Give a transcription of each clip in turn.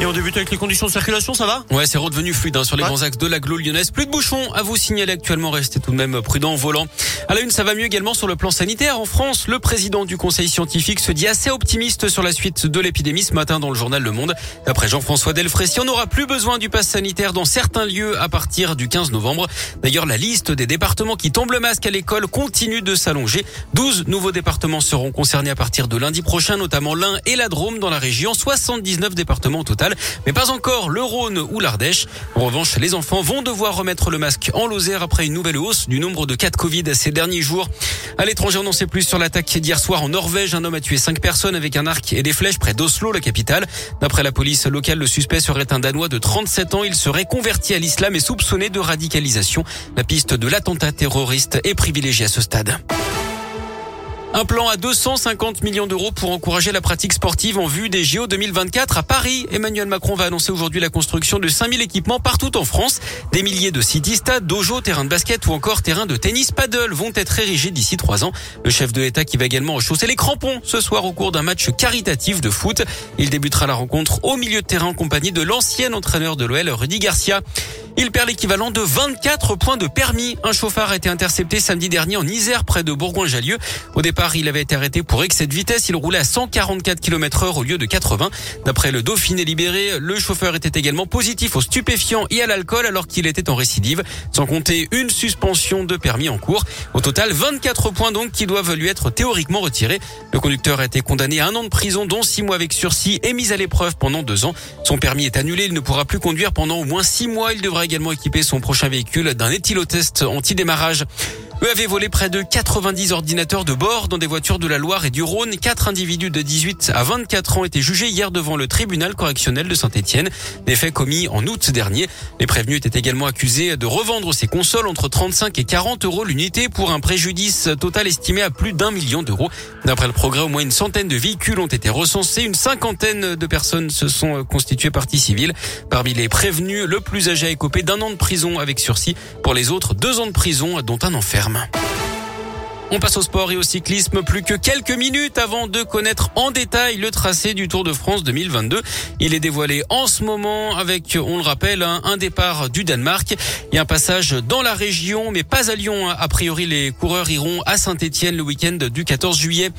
Et on débute avec les conditions de circulation, ça va Ouais, c'est redevenu fluide hein, sur les grands axes de l'agglo lyonnaise. Plus de bouchons à vous signaler actuellement. Restez tout de même prudent en volant. À la une, ça va mieux également sur le plan sanitaire. En France, le président du conseil scientifique se dit assez optimiste sur la suite de l'épidémie ce matin dans le journal Le Monde. D'après Jean-François Delfrécy, on n'aura plus besoin du pass sanitaire dans certains lieux à partir du 15 novembre. D'ailleurs, la liste des départements qui tombent le masque à l'école continue de s'allonger. 12 nouveaux départements seront concernés à partir de lundi prochain, notamment l'Ain et la Drôme dans la région. 79 départements au total mais pas encore le Rhône ou l'Ardèche. En revanche, les enfants vont devoir remettre le masque en Lozère après une nouvelle hausse du nombre de cas de Covid ces derniers jours. À l'étranger, on n'en sait plus sur l'attaque d'hier soir en Norvège. Un homme a tué cinq personnes avec un arc et des flèches près d'Oslo, la capitale. D'après la police locale, le suspect serait un Danois de 37 ans. Il serait converti à l'islam et soupçonné de radicalisation. La piste de l'attentat terroriste est privilégiée à ce stade. Un plan à 250 millions d'euros pour encourager la pratique sportive en vue des JO 2024 à Paris. Emmanuel Macron va annoncer aujourd'hui la construction de 5000 équipements partout en France. Des milliers de city-stades, dojo, terrains de basket ou encore terrains de tennis paddle vont être érigés d'ici trois ans. Le chef de l'État qui va également rechausser les crampons ce soir au cours d'un match caritatif de foot. Il débutera la rencontre au milieu de terrain en compagnie de l'ancien entraîneur de l'OL, Rudy Garcia. Il perd l'équivalent de 24 points de permis. Un chauffard a été intercepté samedi dernier en Isère près de Bourgoin-Jallieu. Au départ, il avait été arrêté pour excès de vitesse. Il roulait à 144 km heure au lieu de 80. D'après le Dauphiné libéré, le chauffeur était également positif aux stupéfiants et à l'alcool alors qu'il était en récidive. Sans compter une suspension de permis en cours. Au total, 24 points donc qui doivent lui être théoriquement retirés. Le conducteur a été condamné à un an de prison dont six mois avec sursis et mis à l'épreuve pendant deux ans. Son permis est annulé. Il ne pourra plus conduire pendant au moins six mois. Il devra également équiper son prochain véhicule d'un éthylotest anti-démarrage. Eux avaient volé près de 90 ordinateurs de bord dans des voitures de la Loire et du Rhône. Quatre individus de 18 à 24 ans étaient jugés hier devant le tribunal correctionnel de Saint-Etienne. Des faits commis en août dernier. Les prévenus étaient également accusés de revendre ces consoles entre 35 et 40 euros l'unité pour un préjudice total estimé à plus d'un million d'euros. D'après le progrès, au moins une centaine de véhicules ont été recensés. Une cinquantaine de personnes se sont constituées partie civile. Parmi les prévenus, le plus âgé a écopé d'un an de prison avec sursis. Pour les autres, deux ans de prison, dont un ferme. On passe au sport et au cyclisme. Plus que quelques minutes avant de connaître en détail le tracé du Tour de France 2022. Il est dévoilé en ce moment avec, on le rappelle, un départ du Danemark et un passage dans la région, mais pas à Lyon. A priori, les coureurs iront à Saint-Etienne le week-end du 14 juillet.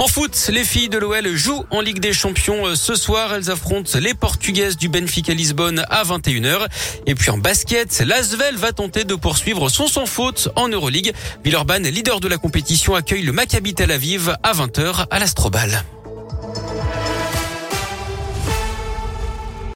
En foot, les filles de l'OL jouent en Ligue des Champions euh, ce soir. Elles affrontent les Portugaises du Benfica Lisbonne à 21h. Et puis en basket, l'Asvel va tenter de poursuivre son sans faute en Euroleague. Villeurbanne, leader de la compétition, accueille le Maccabi Tel Aviv à 20h à l'Astrobal.